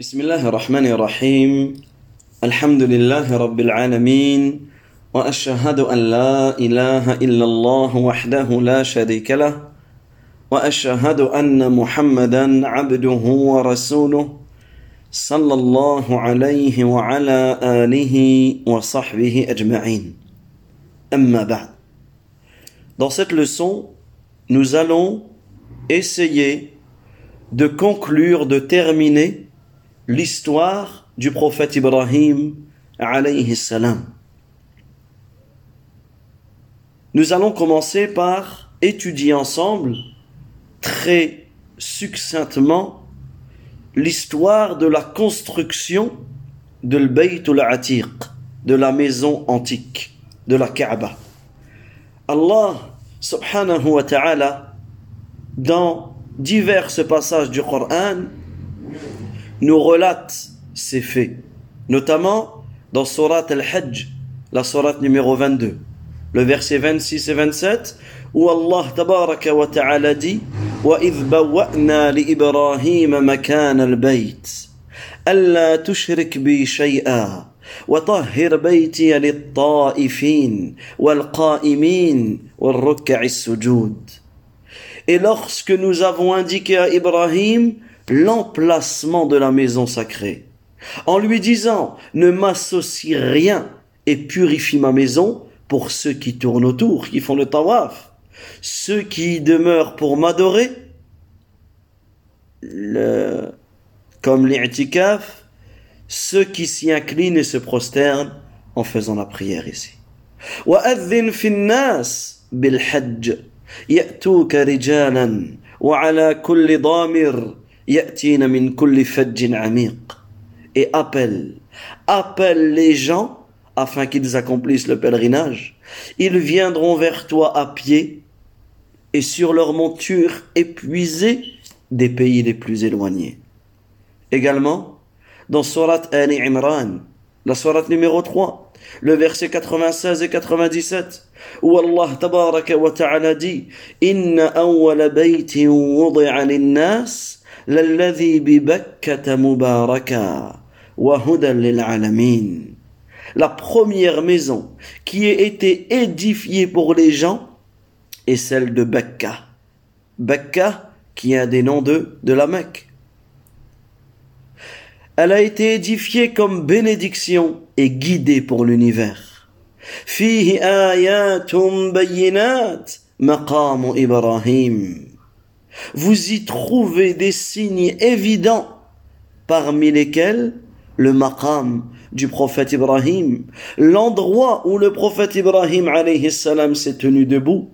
بسم الله الرحمن الرحيم الحمد لله رب العالمين واشهد ان لا اله الا الله وحده لا شريك له واشهد ان محمدا عبده ورسوله صلى الله عليه وعلى اله وصحبه اجمعين اما بعد Dans cette leçon, nous allons essayer de conclure, de terminer l'histoire du prophète Ibrahim alayhi salam. Nous allons commencer par étudier ensemble très succinctement l'histoire de la construction de al-Atiq, de la maison antique, de la Kaaba. Allah subhanahu wa ta'ala dans divers passages du Coran nous relate ces faits, notamment dans Surat al-Hajj, la Surat numéro 22, le verset 26 et 27, où Allah tabaraka wa ta'ala dit وَإِذْ بَوَّأْنَا لِإِبْرَاهِيمَ مَكَانَ الْبَيْتِ أَلَّا تُشْرِكْ بِي شَيْئًا وطهر بيتي للطائفين والقائمين والركع السجود Et lorsque nous avons indiqué à Ibrahim l'emplacement de la maison sacrée, en lui disant Ne m'associe rien et purifie ma maison pour ceux qui tournent autour, qui font le tawaf, ceux qui demeurent pour m'adorer, le, comme l'i'tikaf, ceux qui s'y inclinent et se prosternent en faisant la prière ici. وأذن في الناس بالحج يأتوك رجالا وعلى كل ضامر et appelle, appelle les gens afin qu'ils accomplissent le pèlerinage. Ils viendront vers toi à pied et sur leurs montures épuisées des pays les plus éloignés. Également, dans Surat Ali Imran, la Surat numéro 3, le verset 96 et 97, où Allah tabaraka wa ta'ala dit, Inna awwala baytin wudi'a lin-nas lalladhi bi Bakkata mubaraka wa hudan lil alamin la première maison qui ait été édifiée pour les gens est celle de Bakka Bakka qui est un des noms de, de la Mecque elle a été édifiée comme bénédiction et guidée pour l'univers. فيه آيات بينات مقام إبراهيم. vous y trouvez des signes évidents parmi lesquels le maqam du prophète Ibrahim, l'endroit où le prophète Ibrahim alayhi salam s'est tenu debout.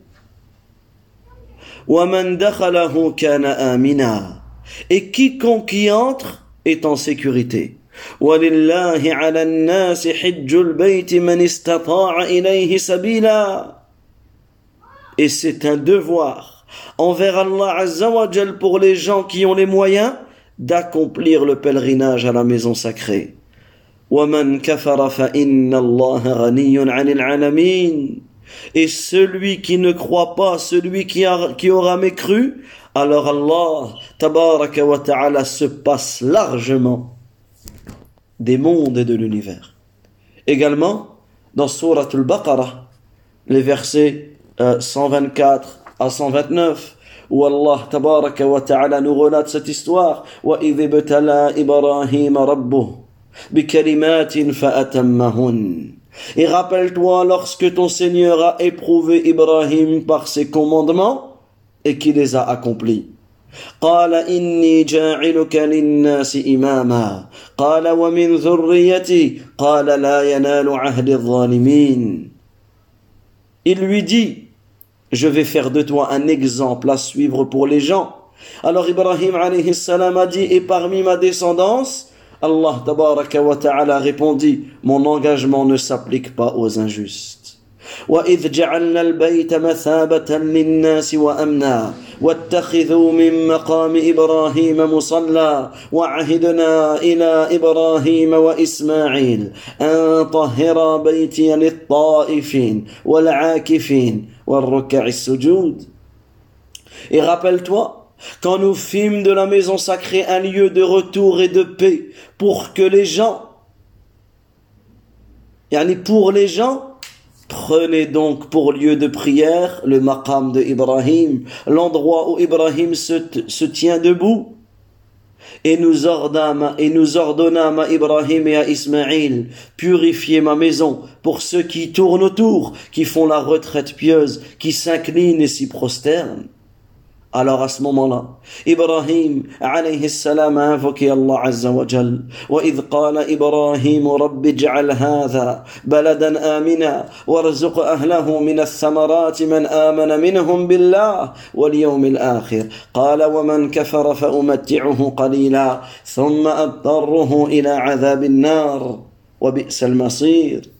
Et quiconque y entre est en sécurité. Et c'est un devoir envers Allah Azzawajal pour les gens qui ont les moyens d'accomplir le pèlerinage à la maison sacrée. Et celui qui ne croit pas, celui qui, a, qui aura mécru, alors Allah tabaraka wa ta'ala se passe largement des mondes et de l'univers. Également, dans Surat al-Baqarah, les versets euh, 124, à 129, où Allah tabaraka wa ta'ala nous relate cette histoire, وَإِذِ ابْتَلَى إِبْرَاهِيمَ رَبُّهُ بِكَلِمَاتٍ فَأَتَمَّهُنَّ Et rappelle-toi lorsque ton Seigneur a éprouvé Ibrahim par ses commandements et qui les a accomplis. قال إني جاعلك للناس إماما قال ومن ذريتي قال لا ينال عهد الظالمين Il lui dit Je vais faire de toi un exemple à suivre pour les gens. Alors Ibrahim alayhi salam a dit Et parmi ma descendance Allah tabaraka wa ta'ala répondit Mon engagement ne s'applique pas aux injustes. وإذ جعلنا البيت مثابة للناس وأمنا واتخذوا من مقام إبراهيم مصلى وعهدنا إلى إبراهيم وإسماعيل أن طهر بيتي للطائفين والعاكفين والركع السجود et rappelle-toi, quand nous fîmes de la maison sacrée un lieu de retour et de paix pour que les gens, yani pour les gens, Prenez donc pour lieu de prière le maqam de Ibrahim, l'endroit où Ibrahim se, se tient debout. Et nous, ordâmes, et nous ordonnâmes à Ibrahim et à Ismaïl, purifiez ma maison pour ceux qui tournent autour, qui font la retraite pieuse, qui s'inclinent et s'y prosternent. Alors à ce moment-là, Ibrahim alayhi salam a invoqué Allah azza wa. وإذ قال إبراهيم رب اجعل هذا بلدا آمنا وارزق أهله من الثمرات من آمن منهم بالله واليوم الآخر. قال ومن كفر فأمتعه قليلا ثم أضطره إلى عذاب النار. وبئس المصير.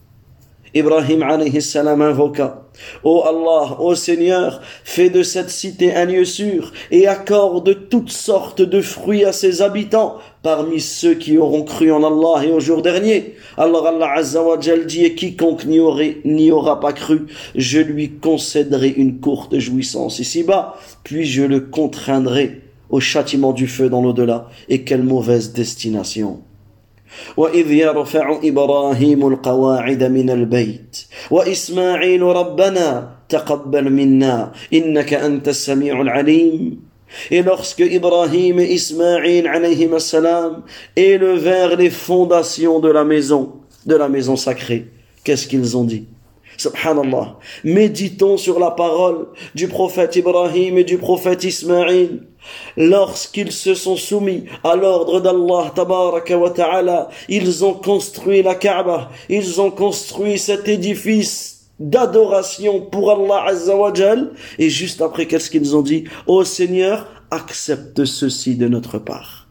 Ibrahim alayhi salam invoqua Ô Allah, ô Seigneur, fais de cette cité un lieu sûr et accorde toutes sortes de fruits à ses habitants parmi ceux qui auront cru en Allah et au jour dernier. Alors Allah Azza wa dit et quiconque n'y aura pas cru, je lui concéderai une courte jouissance ici-bas, puis je le contraindrai au châtiment du feu dans l'au-delà. Et quelle mauvaise destination. وإذ يرفع إبراهيم القواعد من البيت وإسماعيل ربنا تقبل منا إنك أنت السميع العليم Et lorsque Ibrahim et Ismaïl alayhim salam élevèrent les fondations de la maison, de la maison sacrée, qu'est-ce qu'ils ont dit Subhanallah. Méditons sur la parole du prophète Ibrahim et du prophète Ismaïl. Lorsqu'ils se sont soumis à l'ordre d'Allah tabaraka wa ta'ala, ils ont construit la Kaaba, ils ont construit cet édifice d'adoration pour Allah azza wa et juste après qu'est-ce qu'ils ont dit? Ô Seigneur, accepte ceci de notre part.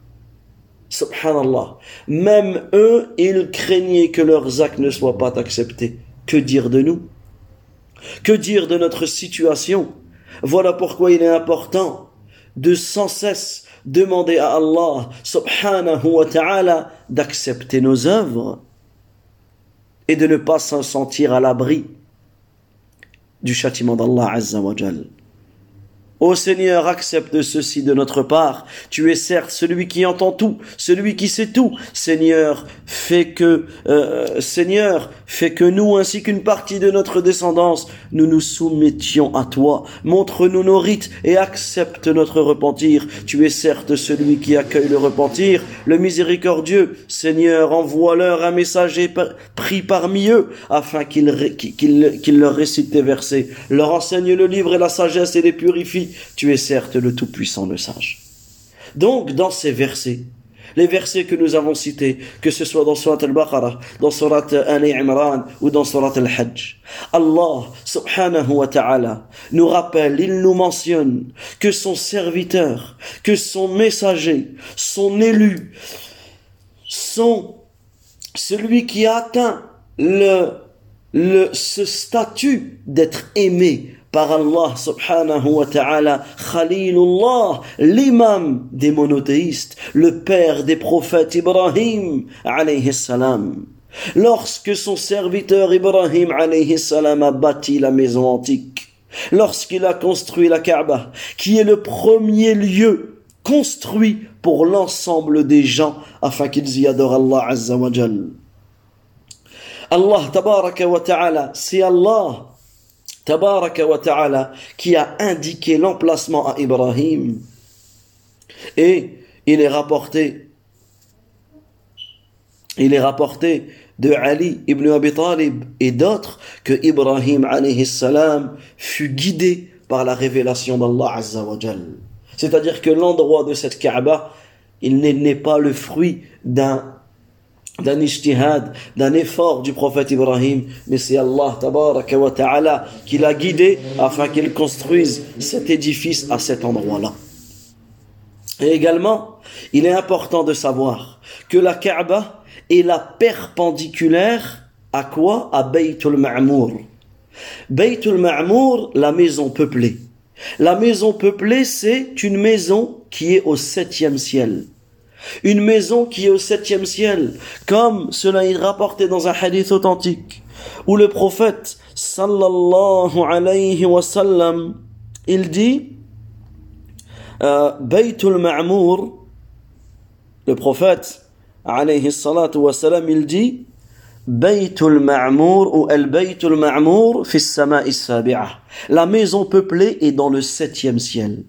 Subhanallah. Même eux, ils craignaient que leurs actes ne soient pas acceptés. Que dire de nous? Que dire de notre situation? Voilà pourquoi il est important de sans cesse demander à Allah subhanahu wa ta'ala d'accepter nos œuvres et de ne pas s'en sentir à l'abri du châtiment d'Allah azza wa Ô Seigneur, accepte ceci de notre part. Tu es certes celui qui entend tout, celui qui sait tout. Seigneur, fais que, euh, Seigneur, fais que nous ainsi qu'une partie de notre descendance, nous nous soumettions à toi. Montre-nous nos rites et accepte notre repentir. Tu es certes celui qui accueille le repentir, le miséricordieux. Seigneur, envoie-leur un messager pris parmi eux, afin qu'il qu'il leur récite tes versets, leur enseigne le livre et la sagesse et les purifie tu es certes le Tout-Puissant, le Sage. Donc, dans ces versets, les versets que nous avons cités, que ce soit dans Surat al-Baqarah, dans Surat Ali Imran ou dans Surat al-Hajj, Allah subhanahu wa ta'ala nous rappelle, il nous mentionne que son serviteur, que son messager, son élu, son, celui qui a atteint le, ce statut d'être aimé par Allah subhanahu wa ta'ala, Khalilullah, l'imam des monothéistes, le père des prophètes Ibrahim alayhi salam. Lorsque son serviteur Ibrahim alayhi salam a bâti la maison antique, lorsqu'il a construit la Kaaba, qui est le premier lieu construit pour l'ensemble des gens afin qu'ils y adorent Allah azza Allah tabaraka wa ta'ala, c'est Allah tabaraka wa ta'ala, qui a indiqué l'emplacement à Ibrahim. Et il est rapporté, il est rapporté de Ali ibn Abi Talib et d'autres que Ibrahim alayhi fut guidé par la révélation d'Allah azza C'est-à-dire que l'endroit de cette Kaaba, il n'est pas le fruit d'un d'un ijtihad, d'un effort du prophète Ibrahim, mais c'est Allah tabaraka wa ta'ala qui l'a guidé afin qu'il construise cet édifice à cet endroit-là. Et également, il est important de savoir que la Kaaba est la perpendiculaire à quoi? À Baytul Ma'mour. Baytul Ma'mour, la maison peuplée. La maison peuplée, c'est une maison qui est au septième ciel. Une maison qui est au septième ciel, comme cela est rapporté dans un hadith authentique, où le prophète sallallahu alayhi wa sallam, il dit euh, Baytul le prophète, alayhi salatu wa salam, il dit Baytul ou El Baytul. La maison peuplée est dans le septième ciel.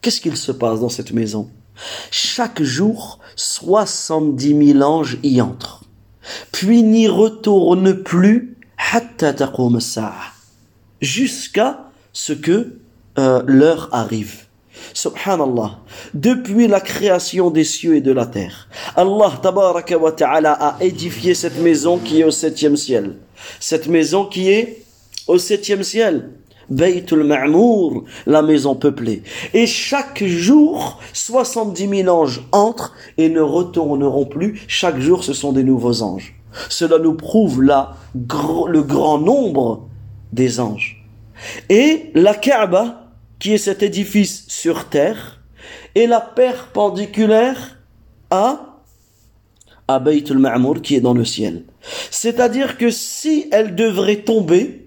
Qu'est-ce qu'il se passe dans cette maison? Chaque jour, 70 000 anges y entrent, puis n'y retournent plus jusqu'à ce que euh, l'heure arrive. Subhanallah. Depuis la création des cieux et de la terre, Allah tabaraka wa ta'ala a édifié cette maison qui est au septième ciel. Cette maison qui est au septième ciel. Baytul Ma'mour, la maison peuplée. Et chaque jour, 70 000 anges entrent et ne retourneront plus. Chaque jour, ce sont des nouveaux anges. Cela nous prouve là le grand nombre des anges. Et la Kaaba, qui est cet édifice sur terre, est la perpendiculaire à, à Baytul Ma'mour qui est dans le ciel. C'est-à-dire que si elle devrait tomber,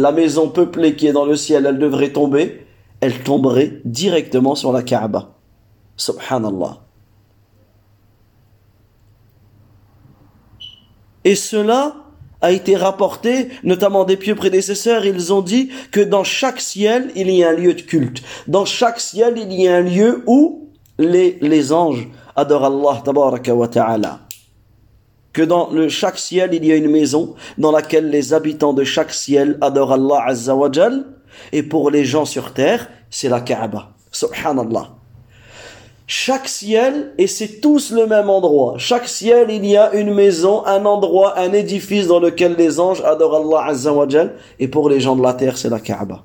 la maison peuplée qui est dans le ciel, elle devrait tomber, elle tomberait directement sur la Kaaba. Subhanallah. Et cela a été rapporté, notamment des pieux prédécesseurs, ils ont dit que dans chaque ciel, il y a un lieu de culte. Dans chaque ciel, il y a un lieu où les, anges adorent Allah tabaraka ta'ala. Que dans le, chaque ciel, il y a une maison dans laquelle les habitants de chaque ciel adorent Allah azza wa Et pour les gens sur terre, c'est la Kaaba. Subhanallah chaque ciel, et c'est tous le même endroit. Chaque ciel, il y a une maison, un endroit, un édifice dans lequel les anges adorent Allah Azza wa et pour les gens de la terre, c'est la Kaaba.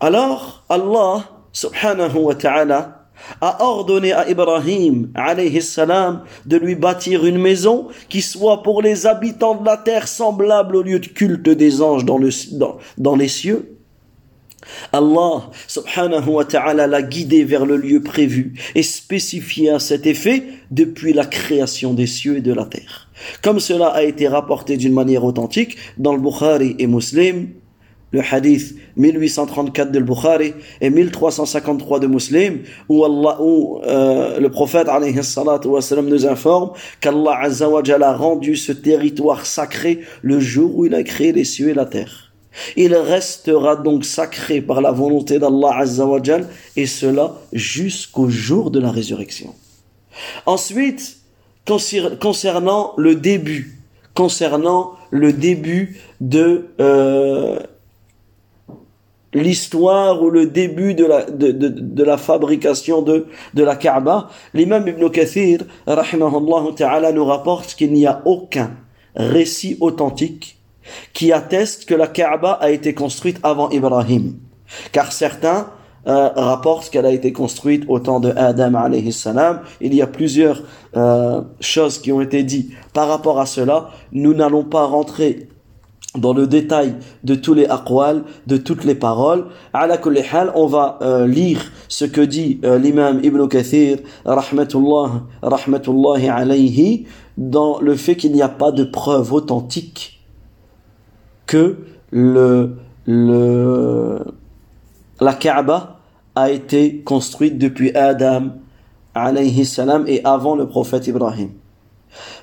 Alors, Allah, subhanahu wa ta'ala, a ordonné à Ibrahim, alayhi salam, de lui bâtir une maison qui soit pour les habitants de la terre semblable au lieu de culte des anges dans, le, dans, dans les cieux, Allah subhanahu wa ta'ala l'a guidé vers le lieu prévu et spécifié à cet effet depuis la création des cieux et de la terre. Comme cela a été rapporté d'une manière authentique dans le Bukhari et Muslim, le hadith 1834 de Bukhari et 1353 de Muslim, où, euh, le prophète alayhi nous informe qu'Allah a rendu ce territoire sacré le jour où il a créé les cieux et la terre. Il restera donc sacré par la volonté d'Allah Azzawajal et cela jusqu'au jour de la résurrection. Ensuite, concernant le début, concernant le début de euh, l'histoire ou le début de la, de, de, de la fabrication de, de la Kaaba, l'imam Ibn Kathir, rahimahullah ta'ala, nous rapporte qu'il n'y a aucun récit authentique qui atteste que la Kaaba a été construite avant Ibrahim. Car certains euh, rapportent qu'elle a été construite au temps de Adam alayhi salam. Il y a plusieurs euh, choses qui ont été dites par rapport à cela. Nous n'allons pas rentrer dans le détail de tous les aqwal, de toutes les paroles. À la on va euh, lire ce que dit euh, l'imam Ibn Kathir, rahmatullah, rahmatullahi alayhi, dans le fait qu'il n'y a pas de preuve authentique que le, la Kaaba a été construite depuis Adam alayhi salam et avant le prophète Ibrahim.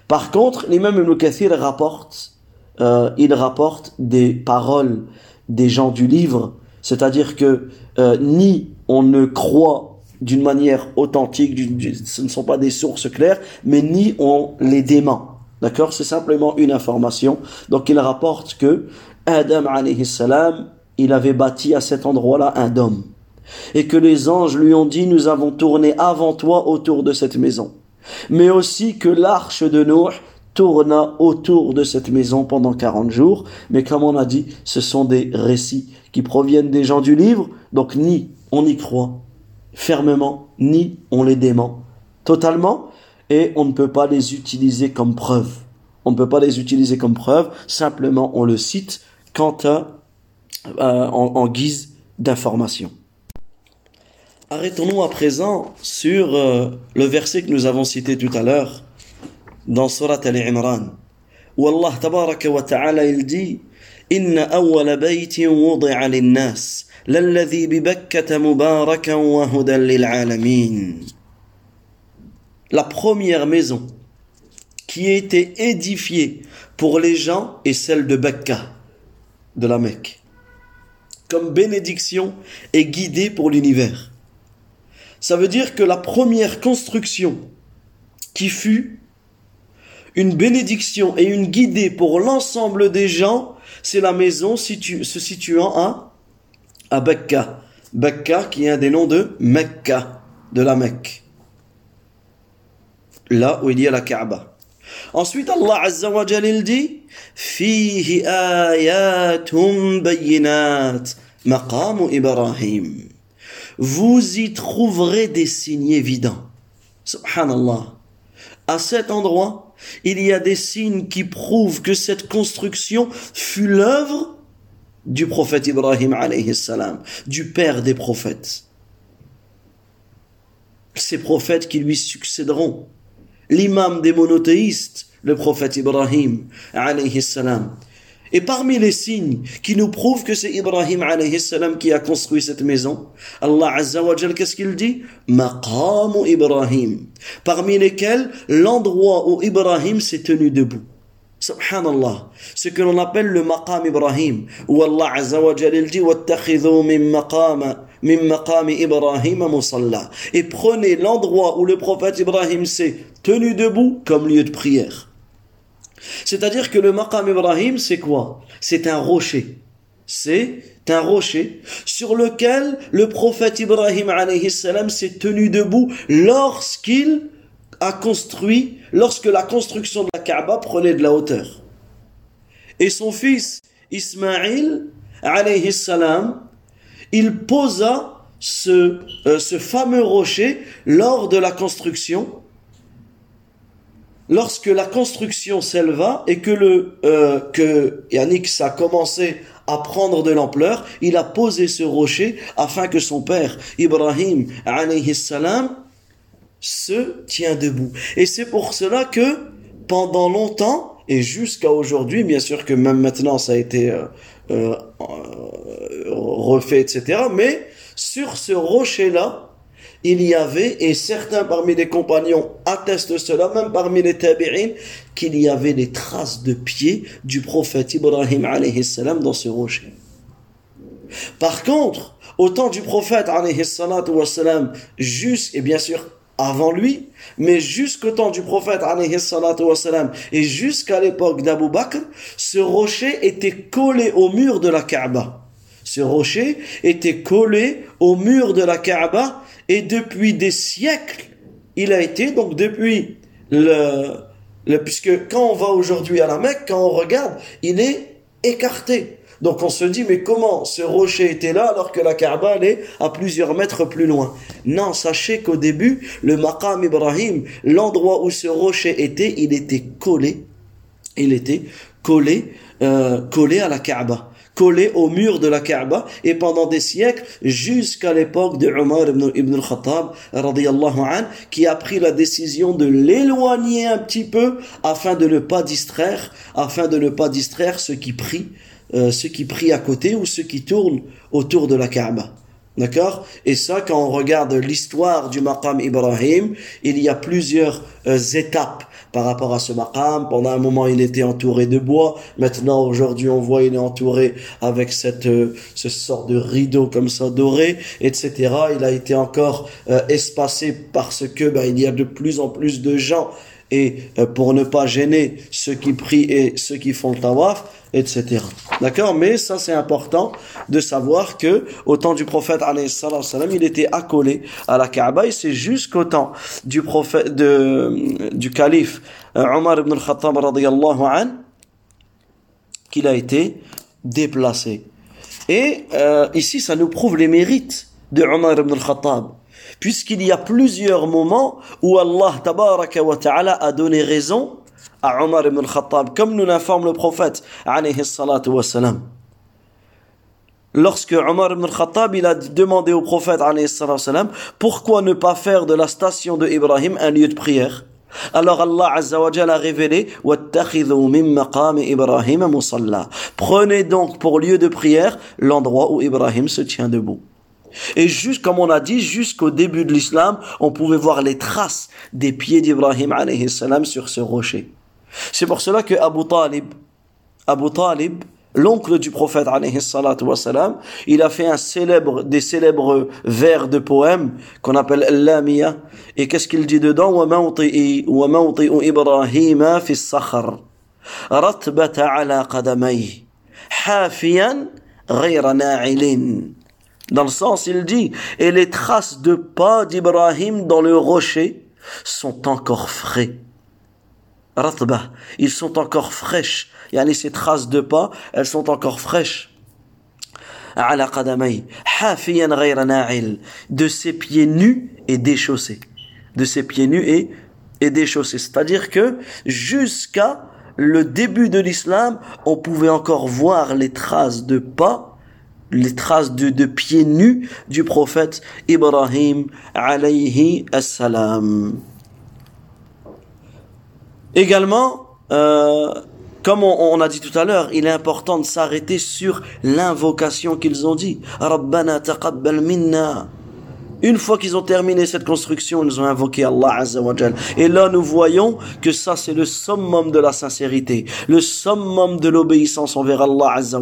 Par contre, l'imam Ibn Kathir rapporte, euh, il rapporte des paroles des gens du livre, c'est-à-dire que euh, ni on ne croit d'une manière authentique, ce ne sont pas des sources claires, mais ni on les dément. D'accord? C'est simplement une information. Donc il rapporte que Adam alayhi salam, il avait bâti à cet endroit-là un dôme. Et que les anges lui ont dit, nous avons tourné avant toi autour de cette maison. Mais aussi que l'arche de Noé tourna autour de cette maison pendant 40 jours. Mais comme on a dit, ce sont des récits qui proviennent des gens du livre. Donc ni on y croit fermement, ni on les dément totalement et on ne peut pas les utiliser comme preuve. On ne peut pas les utiliser comme preuve, simplement on le cite quant à, euh, en, guise d'information. Arrêtons-nous à présent sur euh, le verset que nous avons cité tout à l'heure dans Surat Al-Imran où Allah tabaraka wa ta'ala il dit Inna awwala baytin wudi'a lin-nas للذي ببكة مباركا وهدى للعالمين La première maison qui a été édifiée pour les gens est celle de Bekka, de la Mecque, comme bénédiction et guidée pour l'univers. Ça veut dire que la première construction qui fut une bénédiction et une guidée pour l'ensemble des gens, c'est la maison se situant à, à. Bekka qui est un des noms de Mecca, de la Mecque. Là où il y a la Kaaba. Ensuite, Allah Azza wa Jalil dit Fihi ayatum bayinat maqamu Ibrahim. Vous y trouverez des signes évidents. Subhanallah. À cet endroit, il y a des signes qui prouvent que cette construction fut l'œuvre du prophète Ibrahim du père des prophètes. Ces prophètes qui lui succéderont. L'imam des monothéistes, le prophète Ibrahim. Et parmi les signes qui nous prouvent que c'est Ibrahim alayhi salam qui a construit cette maison, Allah Azza qu'est-ce qu'il dit? Maqam Ibrahim. Parmi lesquels l'endroit où Ibrahim s'est tenu debout. Subhanallah. Ce que l'on appelle le maqam Ibrahim. Où Allah Azza wa il dit min maqam min maqam Ibrahim musalla. Et prenez l'endroit où le prophète Ibrahim s'est tenu debout comme lieu de prière. C'est-à-dire que le maqam Ibrahim, c'est quoi? C'est un rocher. C'est un rocher sur lequel le prophète Ibrahim s'est tenu debout lorsqu'il a construit, lorsque la construction de la Kaaba prenait de la hauteur. Et son fils Ismaïl il posa euh, ce fameux rocher lors de la construction lorsque la construction s'éleva et que le euh, que Yannick a commencé à prendre de l'ampleur, il a posé ce rocher afin que son père Ibrahim alayhi salam se tient debout. Et c'est pour cela que pendant longtemps et jusqu'à aujourd'hui, bien sûr que même maintenant ça a été euh, euh, refait, etc. Mais sur ce rocher-là, il y avait, et certains parmi les compagnons attestent cela, même parmi les tabi'in, qu'il y avait des traces de pieds du prophète Ibrahim alayhi salam dans ce rocher. Par contre, au temps du prophète alayhi salam, juste, et bien sûr avant lui, mais jusqu'au temps du prophète salam, et jusqu'à l'époque d'Abu Bakr, ce rocher était collé au mur de la Kaaba. Ce rocher était collé au mur de la Kaaba et depuis des siècles, il a été, donc depuis le, puisque quand on va aujourd'hui à la Mecque, quand on regarde, il est écarté. Donc on se dit, mais comment ce rocher était là alors que la Kaaba est à plusieurs mètres plus loin? Non, sachez qu'au début, le Maqam Ibrahim, l'endroit où ce rocher était, il était collé, il était collé, euh, collé à la Kaaba collé au mur de la Kaaba et pendant des siècles jusqu'à l'époque de Omar ibn, ibn al-Khattab qui a pris la décision de l'éloigner un petit peu afin de ne pas distraire afin de ne pas distraire ceux qui prient euh, ceux qui prient à côté ou ceux qui tournent autour de la Kaaba. D'accord? Et ça, quand on regarde l'histoire du maqam Ibrahim, il y a plusieurs euh, étapes par rapport à ce maqam. Pendant un moment, il était entouré de bois. Maintenant, aujourd'hui, on voit il est entouré avec cette euh, ce sort de rideau comme ça doré, etc. Il a été encore euh, espacé parce que ben, il y a de plus en plus de gens et euh, pour ne pas gêner ceux qui prient et ceux qui font le tawaf, etc. D'accord? Mais ça c'est important de savoir que au temps du prophète salam, il était accolé à la Kaaba et c'est jusqu'au temps du prophète de, du calife euh, Omar ibn al-Khattab qu'il a été déplacé. Et euh, ici ça nous prouve les mérites de Omar ibn al-Khattab puisqu'il y a plusieurs moments où Allah tabaraka wa ta'ala a donné raison à Omar ibn al-Khattab, comme nous l'informe le prophète alayhi. Lorsque Omar ibn al-Khattab il a demandé au prophète alayhi pourquoi ne pas faire de la station de Ibrahim un lieu de prière? Alors Allah Azza wa a révélé Prenez donc pour lieu de prière l'endroit où Ibrahim se tient debout. Et juste comme on a dit, jusqu'au début de l'islam, on pouvait voir les traces des pieds d'Ibrahim salam sur ce rocher. C'est pour cela que Abu Talib, Abu Talib, l'oncle du prophète wassalam, il a fait un célèbre, des célèbres vers de poèmes qu'on appelle l'amiya. Et qu'est-ce qu'il dit dedans? Fi ala dans le sens, il dit, et les traces de pas d'Ibrahim dans le rocher sont encore frais. Ratba, ils sont encore fraîches. Yani ces traces de pas, elles sont encore fraîches. de ses pieds nus et déchaussés. De ses pieds nus et, et déchaussés. C'est-à-dire que jusqu'à le début de l'islam, on pouvait encore voir les traces de pas les traces de, pieds nus du prophète Ibrahim alayhi assalam. Également, euh, comme on, a dit tout à l'heure, il est important de s'arrêter sur l'invocation qu'ils ont dit. Rabbana taqabbal minna. Une fois qu'ils ont terminé cette construction, ils ont invoqué Allah Azza Et là, nous voyons que ça, c'est le summum de la sincérité, le summum de l'obéissance envers Allah Azza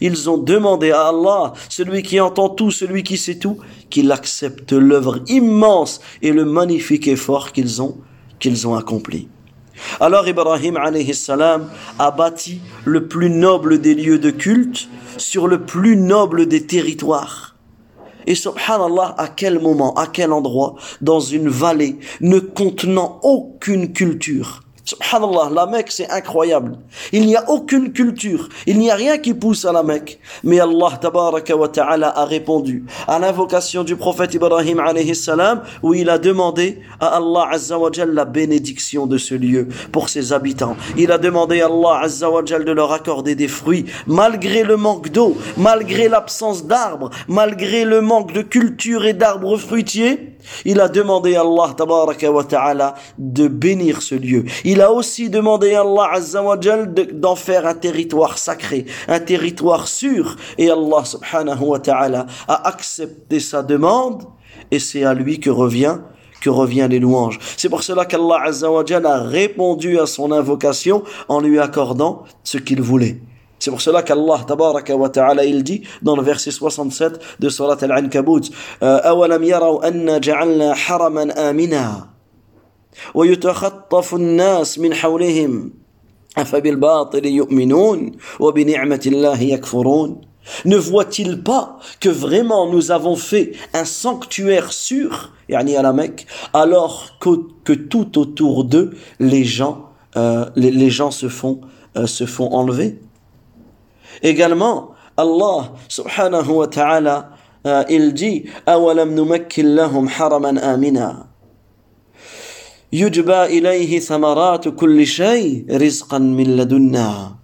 Ils ont demandé à Allah, celui qui entend tout, celui qui sait tout, qu'il accepte l'œuvre immense et le magnifique effort qu'ils ont, qu'ils ont accompli. Alors Ibrahim alayhi salam a bâti le plus noble des lieux de culte sur le plus noble des territoires. Et subhanallah, à quel moment, à quel endroit, dans une vallée ne contenant aucune culture, Subhanallah, la Mecque, c'est incroyable. Il n'y a aucune culture, il n'y a rien qui pousse à la Mecque. Mais Allah tabaraka wa ta'ala a répondu à l'invocation du prophète Ibrahim alayhi salam, où il a demandé à Allah azza wa la bénédiction de ce lieu pour ses habitants. Il a demandé à Allah azza wa de leur accorder des fruits, malgré le manque d'eau, malgré l'absence d'arbres, malgré le manque de culture et d'arbres fruitiers. Il a demandé à Allah ta'ala de bénir ce lieu. Il a aussi demandé à Allah azza wa d'en faire un territoire sacré, un territoire sûr. Et Allah subhanahu wa ta'ala a accepté sa demande et c'est à lui que revient que revient les louanges. C'est pour cela qu'Allah a répondu à son invocation en lui accordant ce qu'il voulait. C'est pour cela qu'Allah tabaraka wa ta'ala il dit dans le verset 67 de surat Al-Ankabut أَوَلَمْ يَرَوْا أَنَّا جَعَلْنَا حَرَمًا آمِنًا ويتخطف الناس من حولهم أفبالباطل يؤمنون وبنعمة الله يكفرون Ne voit-il pas que vraiment nous avons fait un sanctuaire sûr, yani à la Mecque, alors que, que tout autour d'eux, les gens, euh, les, les, gens se font, euh, se font enlever Également, Allah subhanahu wa ta'ala, euh, il dit أَوَلَمْ نُمَكِّن لَهُمْ حَرَمًا آمِنًا يُجْبَى إِلَيْهِ ثَمَرَاتُ كُلِّ شَيْءٍ رِزْقًا مِنْ لَدُنَّا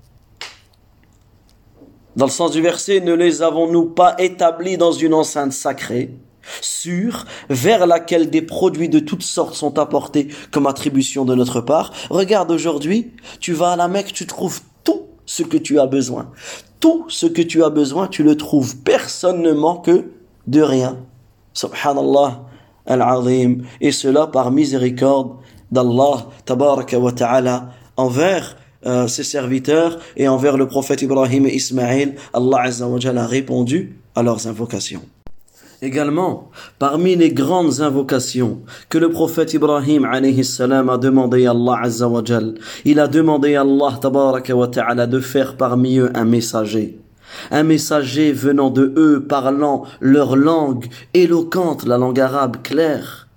Dans le sens du verset, ne les avons-nous pas établis dans une enceinte sacrée, sûre, vers laquelle des produits de toutes sortes sont apportés comme attribution de notre part Regarde aujourd'hui, tu vas à la Mecque, tu trouves tout ce que tu as besoin. Tout ce que tu as besoin, tu le trouves. Personne ne manque de rien. Subhanallah al-Azim. Et cela par miséricorde d'Allah, tabaraka wa ta'ala, envers euh, ses serviteurs et envers le prophète Ibrahim et Ismaël. Allah Azza wa a répondu à leurs invocations. Également, parmi les grandes invocations que le prophète Ibrahim salam a demandé à Allah azza il a demandé à Allah tabaraka wa ta'ala de faire parmi eux un messager. Un messager venant de eux parlant leur langue éloquente, la langue arabe claire,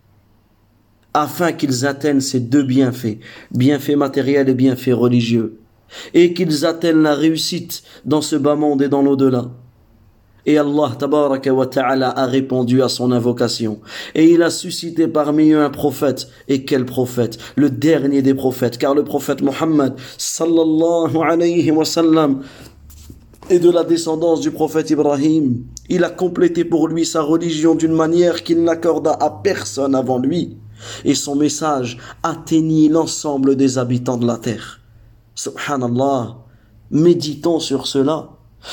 afin qu'ils atteignent ces deux bienfaits, bienfaits matériels et bienfaits religieux, et qu'ils atteignent la réussite dans ce bas monde et dans l'au-delà. Et Allah tabaraka wa ta'ala a répondu à son invocation. Et il a suscité parmi eux un prophète. Et quel prophète? Le dernier des prophètes. Car le prophète Muhammad sallallahu alayhi wa sallam est de la descendance du prophète Ibrahim. Il a complété pour lui sa religion d'une manière qu'il n'accorda à personne avant lui. Et son message atteignit l'ensemble des habitants de la terre. Subhanallah, méditons sur cela.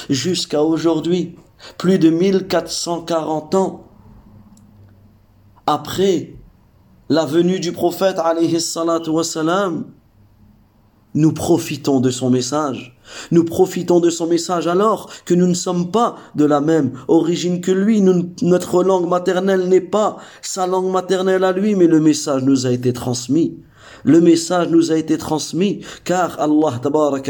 Jusqu'à aujourd'hui, plus de 1440 ans après la venue du prophète nous profitons de son message. Nous profitons de son message alors que nous ne sommes pas de la même origine que lui. notre langue maternelle n'est pas sa langue maternelle à lui, mais le message nous a été transmis. Le message nous a été transmis car Allah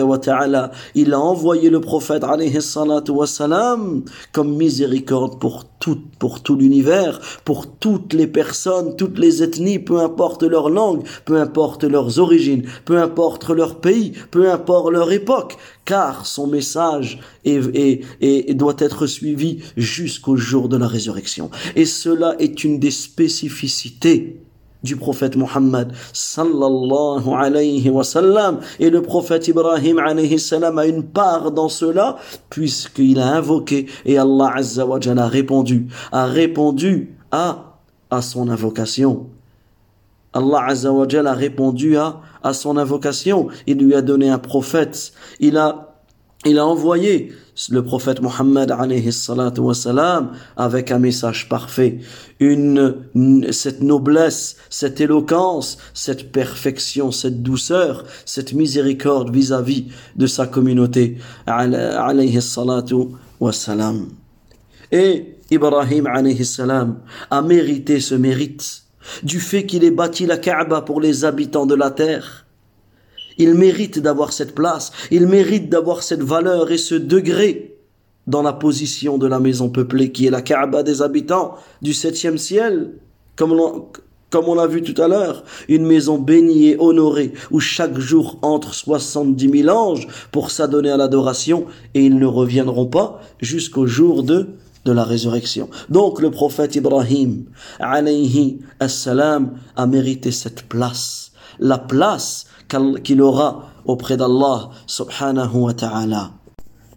wa ta'ala, il a envoyé le prophète alayhi salatu salam comme miséricorde pour tout, pour tout l'univers, pour toutes les personnes, toutes les ethnies, peu importe leur langue, peu importe leurs origines, peu importe leur pays, peu importe leur époque, car son message est, est, doit être suivi jusqu'au jour de la résurrection. Et cela est une des spécificités du prophète Muhammad sallallahu alayhi wa sallam. Et le prophète Ibrahim alayhi salam a une part dans cela puisqu'il a invoqué et Allah azza a répondu a répondu à à son invocation. Allah azza a répondu à à son invocation. Il lui a donné un prophète. Il a il a envoyé le prophète Mohammed avec un message parfait, une, cette noblesse, cette éloquence, cette perfection, cette douceur, cette miséricorde vis-à-vis de sa communauté Et Ibrahim a mérité ce mérite du fait qu'il ait bâti la Kaaba pour les habitants de la terre il mérite d'avoir cette place, il mérite d'avoir cette valeur et ce degré dans la position de la maison peuplée qui est la Kaaba des habitants du septième ciel, comme on, l'a vu tout à l'heure, une maison bénie et honorée où chaque jour entre 70 000 anges pour s'adonner à l'adoration et ils ne reviendront pas jusqu'au jour de de la résurrection. Donc le prophète Ibrahim alayhi assalam a mérité cette place, la place qu'il aura auprès d'Allah subhanahu wa ta'ala.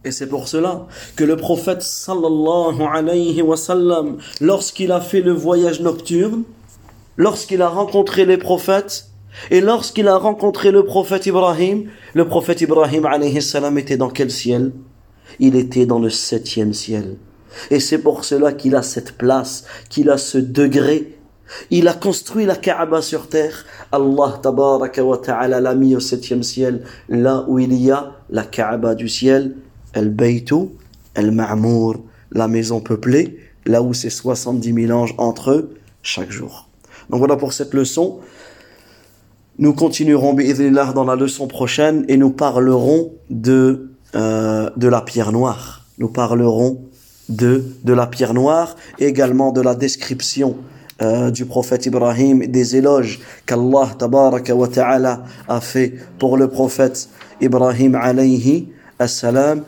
Et c'est pour cela que le prophète sallallahu alayhi wa sallam, lorsqu'il a fait le voyage nocturne, lorsqu'il a rencontré les prophètes, et lorsqu'il a rencontré le prophète Ibrahim, le prophète Ibrahim alayhi salam était dans quel ciel? Il était dans le septième ciel. Et c'est pour cela qu'il a cette place, qu'il a ce degré il a construit la Kaaba sur terre. Allah tabaraka wa ta'ala l'a mis au septième ciel, là où il y a la Kaaba du ciel, El Baytu, El Ma'mour, la maison peuplée, là où c'est 70 000 anges entre eux chaque jour. Donc voilà pour cette leçon. Nous continuerons dans la leçon prochaine et nous parlerons de, euh, de la pierre noire. Nous parlerons de, de la pierre noire également de la description euh, du prophète Ibrahim, des éloges qu'Allah tabaraka wa ta'ala a fait pour le prophète Ibrahim alayhi assalam.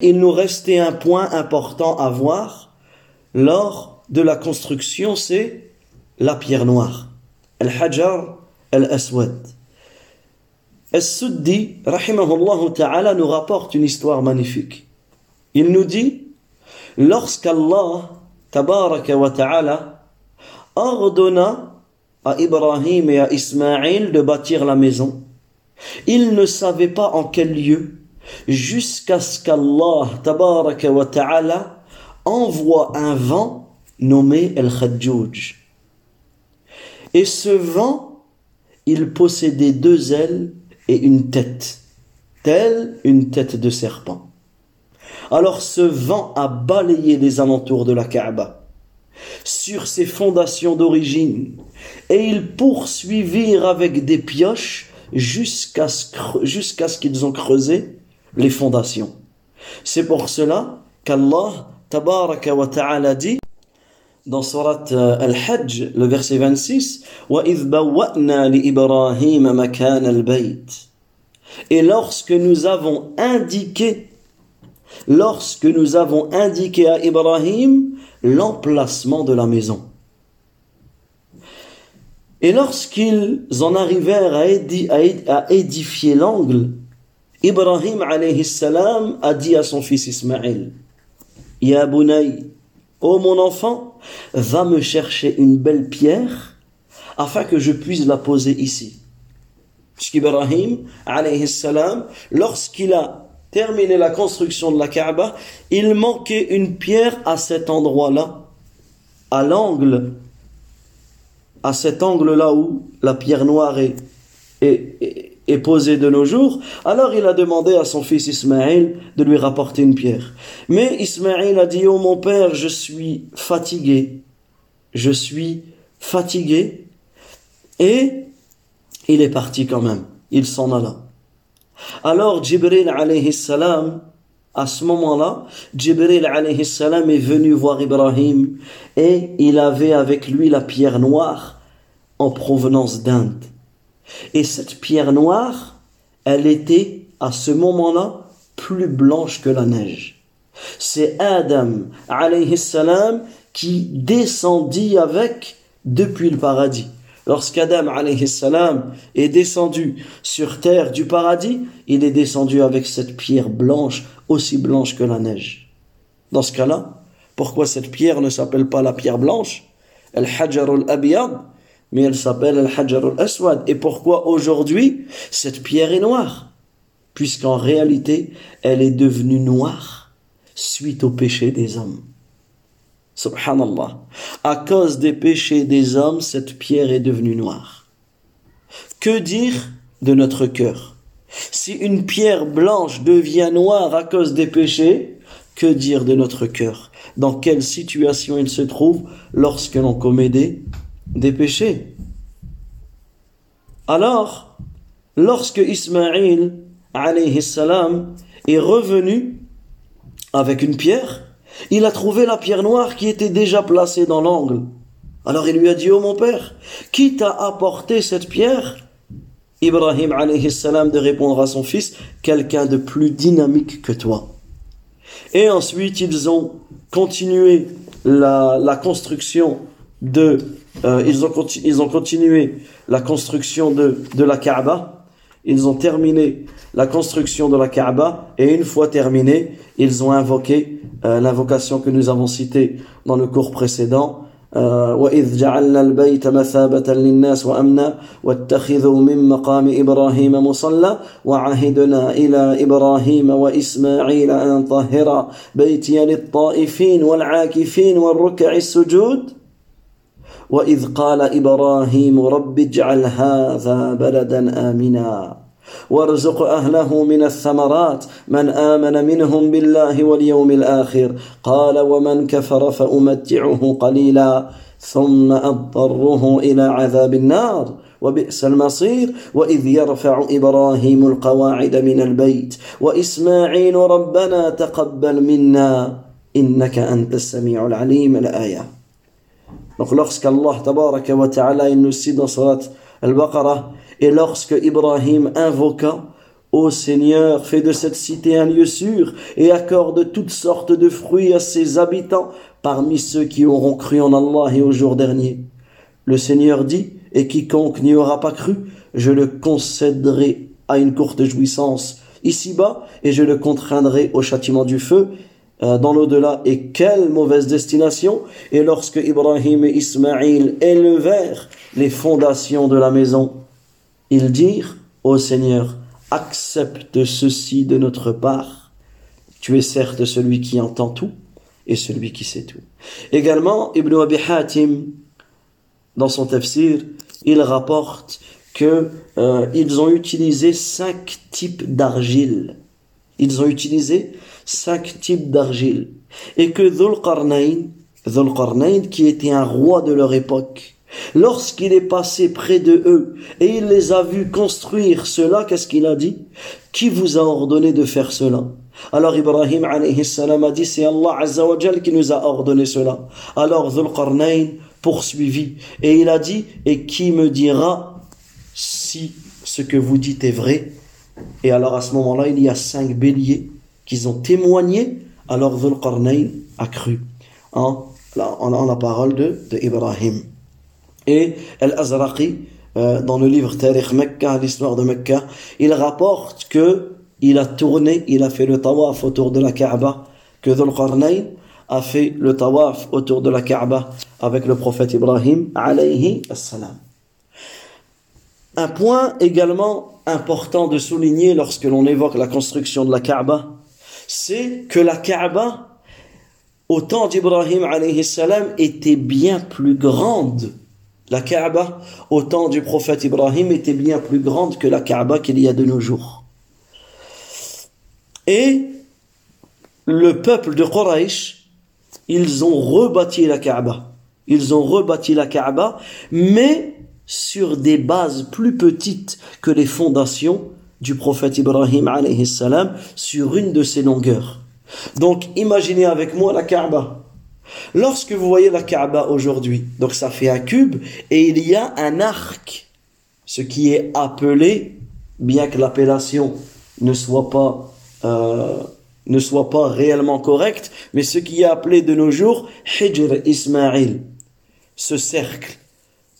Il nous restait un point important à voir lors de la construction, c'est la pierre noire. Al-Hajar al-Aswad. As-Suddi, rahimahullah ta'ala, nous rapporte une histoire magnifique. Il nous dit, lorsqu'Allah, tabaraka wa ta'ala, ordonna à Ibrahim et à Ismaël de bâtir la maison. Ils ne savaient pas en quel lieu, jusqu'à ce qu'Allah tabaraka wa ta'ala envoie un vent nommé El Khadjouj. Et ce vent, il possédait deux ailes et une tête, telle une tête de serpent. Alors ce vent a balayé les alentours de la Kaaba sur ses fondations d'origine, et ils poursuivirent avec des pioches jusqu'à ce, qu'ils ont creusé les fondations. C'est pour cela qu'Allah tabaraka wa ta'ala dit dans surat euh, Al-Hajj, le verset 26, Et lorsque nous avons indiqué, lorsque nous avons indiqué à Ibrahim l'emplacement de la maison. Et lorsqu'ils en arrivèrent à, édifier l'angle, Ibrahim salam a dit à son fils Ismaël, Ya Bunay, ô mon enfant, va me chercher une belle pierre afin que je puisse la poser ici. Puisqu'Ibrahim, alayhi salam, lorsqu'il a terminé la construction de la Kaaba, il manquait une pierre à cet endroit-là, à l'angle, à cet angle-là où la pierre noire est, posée de nos jours, alors il a demandé à son fils Ismaël de lui rapporter une pierre. Mais Ismaël a dit, oh mon père, je suis fatigué, je suis fatigué, et il est parti quand même, il s'en alla. Alors Jibril alayhi salam, à ce moment-là, Jibril alayhi salam est venu voir Ibrahim et il avait avec lui la pierre noire en provenance d'Inde. Et cette pierre noire, elle était à ce moment-là plus blanche que la neige. C'est Adam alayhi salam qui descendit avec depuis le paradis. Lorsqu'Adam salam est descendu sur terre du paradis, il est descendu avec cette pierre blanche, aussi blanche que la neige. Dans ce cas-là, pourquoi cette pierre ne s'appelle pas la pierre blanche? Al-Hajar al-Abiyad mais elle s'appelle Al-Hajar al-Aswad. Et pourquoi aujourd'hui cette pierre est noire? Puisqu'en réalité, elle est devenue noire suite au péché des hommes. Subhanallah. À cause des péchés des hommes, cette pierre est devenue noire. Que dire de notre cœur? Si une pierre blanche devient noire à cause des péchés, que dire de notre cœur? Dans quelle situation il se trouve lorsque l'on commet des péchés? Alors, lorsque Ismaïl est revenu avec une pierre, il a trouvé la pierre noire qui était déjà placée dans l'angle. Alors il lui a dit, oh mon père, qui t'a apporté cette pierre? Ibrahim alayhi salam de répondre à son fils, quelqu'un de plus dynamique que toi. Et ensuite ils ont continué la, construction de euh, ils, ont ils ont continué la construction de, de la Kaaba. Ils ont terminé la construction de la Kaaba et une fois terminé, ils ont invoqué l'invocation que nous avons citée dans le cours précédent. وإذ جعلنا البيت مثابة للناس وأمنا واتخذوا من مقام إبراهيم مصلى وعهدنا إلى إبراهيم وإسماعيل أن طهر بيتي للطائفين والعاكفين والركع السجود واذ قال إبراهيم رب اجعل هذا بلدا امنا وارزق أهله من الثمرات من آمن منهم بالله واليوم الآخر. قال ومن كفر فأمتعه قليلا ثم أضطره إلى عذاب النار. وبئس المصير. وإذ يرفع إبراهيم القواعد من البيت وإسماعيل ربنا تقبل منا إنك أنت السميع العليم. الآية. Donc ta'ala il nous cite dans Salat al-Baqarah et lorsque Ibrahim invoqua Ô Seigneur, fais de cette cité un lieu sûr et accorde toutes sortes de fruits à ses habitants parmi ceux qui auront cru en Allah et au jour dernier. Le Seigneur dit, et quiconque n'y aura pas cru, je le concéderai à une courte jouissance ici-bas et je le contraindrai au châtiment du feu euh, dans l'au-delà et quelle mauvaise destination. Et lorsque Ibrahim et Ismaïl élevèrent les fondations de la maison, ils dirent, Ô Seigneur, accepte ceci de notre part. Tu es certes celui qui entend tout et celui qui sait tout. Également, Ibn Abi Hatim, dans son tafsir, il rapporte que euh, ils ont utilisé cinq types d'argile. Ils ont utilisé cinq types d'argile. Et que Dhul Qarnayn, qui était un roi de leur époque, lorsqu'il est passé près de eux et il les a vus construire cela, qu'est-ce qu'il a dit? Qui vous a ordonné de faire cela? Alors Ibrahim a dit c'est Allah qui nous a ordonné cela. Alors Dhul Qarnayn poursuivit et il a dit et qui me dira si ce que vous dites est vrai? Et alors à ce moment-là il y a cinq béliers qu'ils ont témoigné, alors Dhul Qarnayn a cru en, en, la parole de, de Ibrahim. Et Al-Azraqi, euh, dans le livre Tariq Mecca, l'histoire de Mecca, il rapporte que il a tourné, il a fait le tawaf autour de la Kaaba, que Dhul Qarnayn a fait le tawaf autour de la Kaaba avec le prophète Ibrahim alayhi assalam. Un point également important de souligner lorsque l'on évoque la construction de la Kaaba, c'est que la Kaaba, au temps d'Ibrahim était bien plus grande. La Kaaba, au temps du prophète Ibrahim, était bien plus grande que la Kaaba qu'il y a de nos jours. Et le peuple de Quraysh, ils ont rebâti la Kaaba. Ils ont rebâti la Kaaba, mais sur des bases plus petites que les fondations du prophète Ibrahim sur une de ses longueurs. Donc imaginez avec moi la Kaaba. Lorsque vous voyez la Kaaba aujourd'hui, donc ça fait un cube et il y a un arc, ce qui est appelé, bien que l'appellation ne soit pas euh, ne soit pas réellement correcte, mais ce qui est appelé de nos jours Hijr Ismail, ce cercle.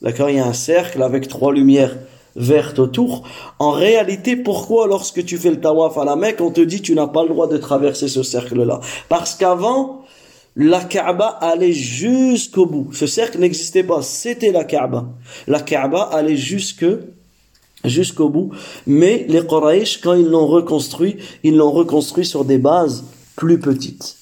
D'accord Il y a un cercle avec trois lumières vertes autour. En réalité, pourquoi lorsque tu fais le tawaf à la Mecque, on te dit tu n'as pas le droit de traverser ce cercle-là? Parce qu'avant, la Kaaba allait jusqu'au bout. Ce cercle n'existait pas, c'était la Kaaba. La Kaaba allait jusque jusqu'au bout. Mais les Quraysh, quand ils l'ont reconstruit, ils l'ont reconstruit sur des bases plus petites.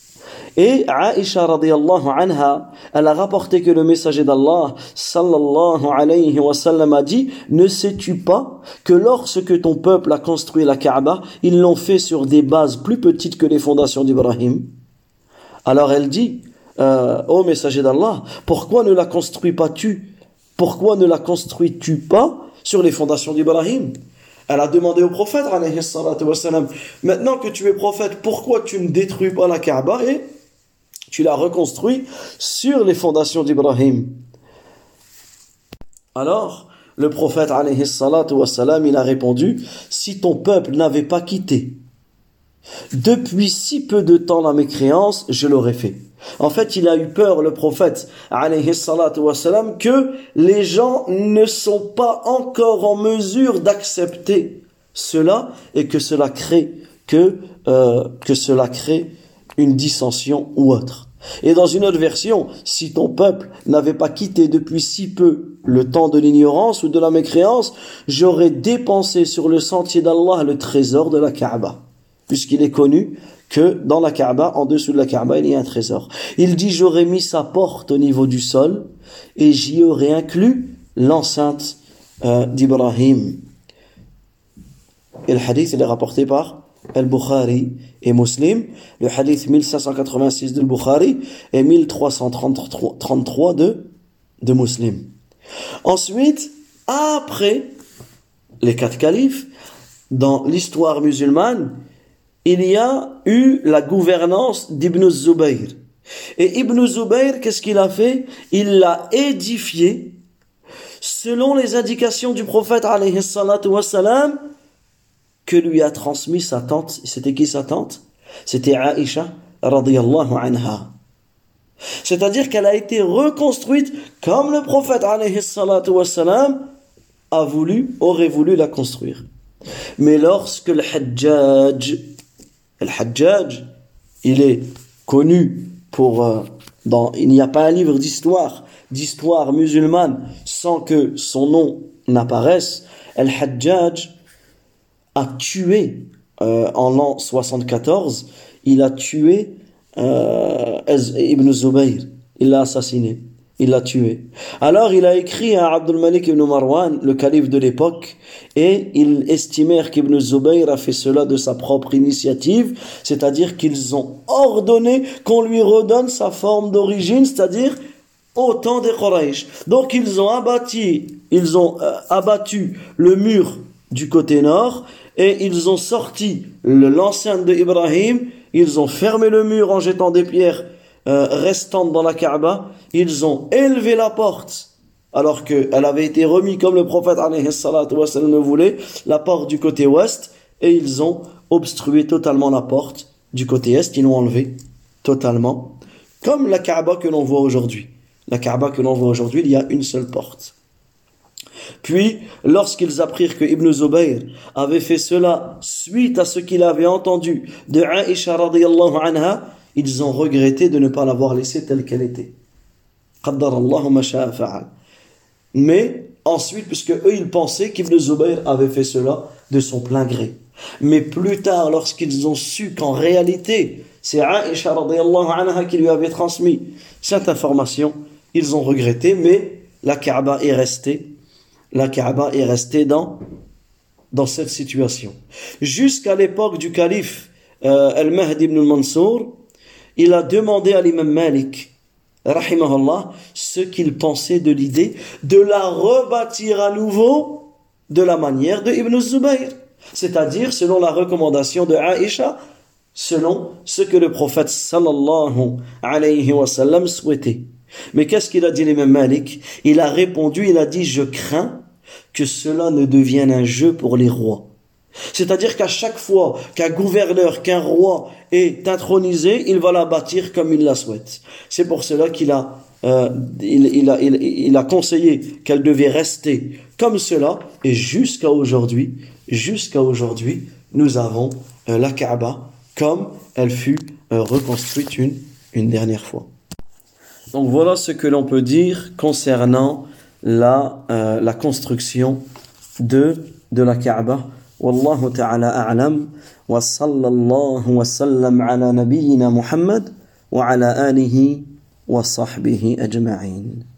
Et Aisha radiallahu anha, elle a rapporté que le messager d'Allah sallallahu alayhi wa sallam a dit Ne sais-tu pas que lorsque ton peuple a construit la Kaaba, ils l'ont fait sur des bases plus petites que les fondations d'Ibrahim? Alors elle dit euh, Ô messager d'Allah, pourquoi ne la construis pas-tu Pourquoi ne la construis-tu pas sur les fondations d'Ibrahim? Elle a demandé au prophète, maintenant que tu es prophète, pourquoi tu ne détruis pas la Kaaba et tu l'as reconstruit sur les fondations d'Ibrahim? Alors, le prophète il a répondu, si ton peuple n'avait pas quitté depuis si peu de temps la mécréance, je l'aurais fait. En fait, il a eu peur, le prophète, que les gens ne sont pas encore en mesure d'accepter cela et que cela crée, euh, que cela crée une dissension ou autre. Et dans une autre version, si ton peuple n'avait pas quitté depuis si peu le temps de l'ignorance ou de la mécréance, j'aurais dépensé sur le sentier d'Allah le trésor de la Kaaba. Puisqu'il est connu que dans la Kaaba, en dessous de la Kaaba, il y a un trésor. Il dit, j'aurais mis sa porte au niveau du sol et j'y aurais inclus l'enceinte euh, d'Ibrahim. Et le hadith, est rapporté par Al-Bukhari et Muslim, le hadith 1586 de Bukhari et 1333 de, de Muslim. Ensuite, après les quatre califes, dans l'histoire musulmane, il y a eu la gouvernance d'Ibn Zubayr. Et Ibn Zubayr, qu'est-ce qu'il a fait? Il l'a édifié selon les indications du prophète wassalam, que lui a transmis sa tante. C'était qui sa tante? C'était Aïcha radiyallahu anha. C'est-à-dire qu'elle a été reconstruite comme le prophète wassalam a voulu, aurait voulu la construire. Mais lorsque le Hajjaj, le Hajjaj, il est connu pour, euh, dans, il n'y a pas un livre d'histoire, d'histoire musulmane sans que son nom n'apparaisse. El Hajjaj, a tué euh, en l'an 74, il a tué euh, Ibn Zubayr. Il l'a assassiné. Il l'a tué. Alors il a écrit à Abdul Malik ibn Marwan, le calife de l'époque, et ils estimèrent qu'Ibn Zubayr a fait cela de sa propre initiative, c'est-à-dire qu'ils ont ordonné qu'on lui redonne sa forme d'origine, c'est-à-dire au temps des Quraysh. Donc ils ont abattu, ils ont euh, abattu le mur du côté nord et ils ont sorti l'enceinte de Ibrahim, ils ont fermé le mur en jetant des pierres euh, restantes dans la Kaaba, ils ont élevé la porte alors qu'elle avait été remise comme le prophète le voulait, la porte du côté ouest, et ils ont obstrué totalement la porte du côté est, ils l'ont enlevé totalement, comme la Kaaba que l'on voit aujourd'hui. La Kaaba que l'on voit aujourd'hui, il y a une seule porte. Puis, lorsqu'ils apprirent que Ibn Zubayr avait fait cela suite à ce qu'il avait entendu de Aisha radiallahu anha, ils ont regretté de ne pas l'avoir laissée telle qu'elle était. Mais ensuite, puisque eux, ils pensaient qu'Ibn Zubayr avait fait cela de son plein gré. Mais plus tard, lorsqu'ils ont su qu'en réalité, c'est Aisha anha qui lui avait transmis cette information, ils ont regretté, mais la Kaaba est restée, la Kaaba est restée dans, dans cette situation. Jusqu'à l'époque du calife euh, Al-Mahdi ibn al-Mansour, il a demandé à l'imam Malik, rahimahullah, ce qu'il pensait de l'idée de la rebâtir à nouveau de la manière de Ibn Zubayr. C'est-à-dire selon la recommandation de Aïcha, selon ce que le prophète sallallahu alayhi wa sallam souhaitait. Mais qu'est-ce qu'il a dit l'imam Malik? Il a répondu, il a dit, je crains que cela ne devienne un jeu pour les rois. C'est-à-dire qu'à chaque fois qu'un gouverneur, qu'un roi est intronisé, il va la bâtir comme il la souhaite. C'est pour cela qu'il a, euh, il, a, il, a conseillé qu'elle devait rester comme cela. Et jusqu'à aujourd'hui, jusqu'à aujourd'hui, nous avons euh, la Kaaba comme elle fut euh, reconstruite une, une dernière fois. Donc voilà ce que l'on peut dire concernant la, la construction de, de la Kaaba. والله تعالى أعلم. وصلى الله وسلم على نبينا محمد وعلى آله وصحبه أجمعين.